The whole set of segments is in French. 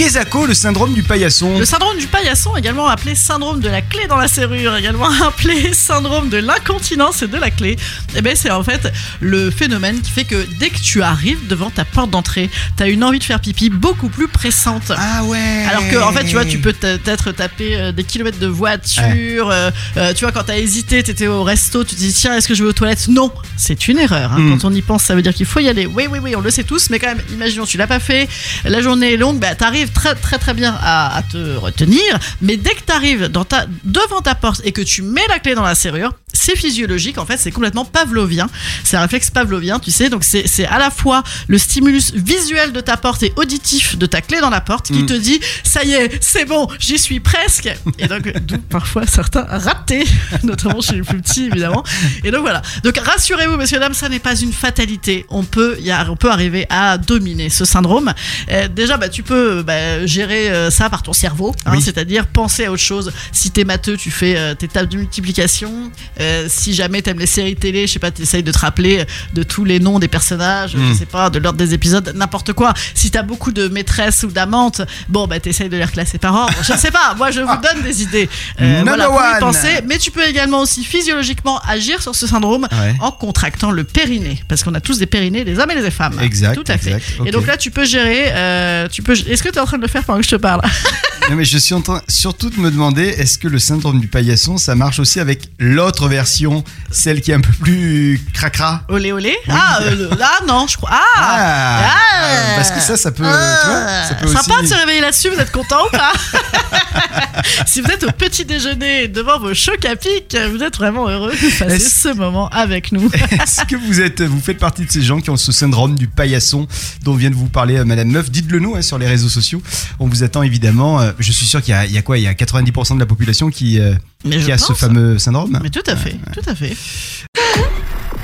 Kesako, le syndrome du paillasson. Le syndrome du paillasson, également appelé syndrome de la clé dans la serrure, également appelé syndrome de l'incontinence et de la clé, eh ben c'est en fait le phénomène qui fait que dès que tu arrives devant ta porte d'entrée, tu as une envie de faire pipi beaucoup plus pressante. Ah ouais. Alors que en fait, tu vois, tu peux peut-être taper euh, des kilomètres de voiture. euh, euh, tu vois, quand t'as hésité, t'étais au resto, tu te dis tiens, est-ce que je vais aux toilettes? Non, c'est une erreur. hein. Mm. Quand on y pense, ça veut dire qu'il faut y aller. Oui, oui, oui, on le sait tous, mais quand même, imaginons, tu l'as pas fait, la journée est longue, bah t'arrives très, très, très bien à, te retenir, mais dès que t'arrives dans ta, devant ta porte et que tu mets la clé dans la serrure, c'est physiologique, en fait, c'est complètement pavlovien. C'est un réflexe pavlovien, tu sais, donc c'est à la fois le stimulus visuel de ta porte et auditif de ta clé dans la porte qui Mm. te dit ça y est, c'est bon, j'y suis presque. Et donc, d'où parfois certains ratés, notamment chez les plus petits, évidemment. Et donc voilà. Donc rassurez-vous, messieurs, dames, ça n'est pas une fatalité. On peut, y a- on peut arriver à dominer ce syndrome. Euh, déjà, bah, tu peux bah, gérer euh, ça par ton cerveau, hein, Oui. c'est-à-dire penser à autre chose. Si t'es matheux, tu fais euh, tes tables de multiplication. Euh, si jamais t'aimes les séries télé, je sais pas, t'essayes de te rappeler de tous les noms des personnages, Mm. je sais pas, de l'ordre des épisodes, n'importe quoi. Si t'as beaucoup de maîtresses ou d'amantes, bon, bah t'essayes de les reclasser par ordre. Je ne sais pas, moi je vous donne des idées. Euh, voilà, pour y one. penser. Mais tu peux également aussi physiologiquement agir sur ce syndrome Ouais. en contractant le périnée. Parce qu'on a tous des périnées, les hommes et les femmes. Exact, Tout à fait. exact. Et donc là, tu peux gérer. euh, tu peux. Est-ce que tu es en train de le faire pendant que je te parle? Non, mais je suis en train surtout de me demander est-ce que le syndrome du paillasson ça marche aussi avec l'autre version, celle qui est un peu plus cracra Olé olé Ah, euh, ah non, je crois. Ah, Ah, Ah. Parce que ça, ça peut. tu vois, ça peut Sympa aussi. de se réveiller là-dessus, vous êtes content ou pas Si vous êtes au petit déjeuner devant vos chocs à pic, vous êtes vraiment heureux de passer ce moment avec nous. Est-ce que vous êtes, vous faites partie de ces gens qui ont ce syndrome du paillasson dont vient de vous parler euh, Madame Meuf? Dites-le nous hein, sur les réseaux sociaux. On vous attend évidemment. Euh, Je suis sûr qu'il y a, il y a quoi? Il y a 90% de la population qui, euh, Mais qui je a ce fameux syndrome. Mais tout à fait, tout à fait.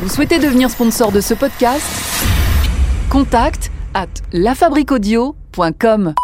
Vous souhaitez devenir sponsor de ce podcast? Contact à lafabriquaudio.com.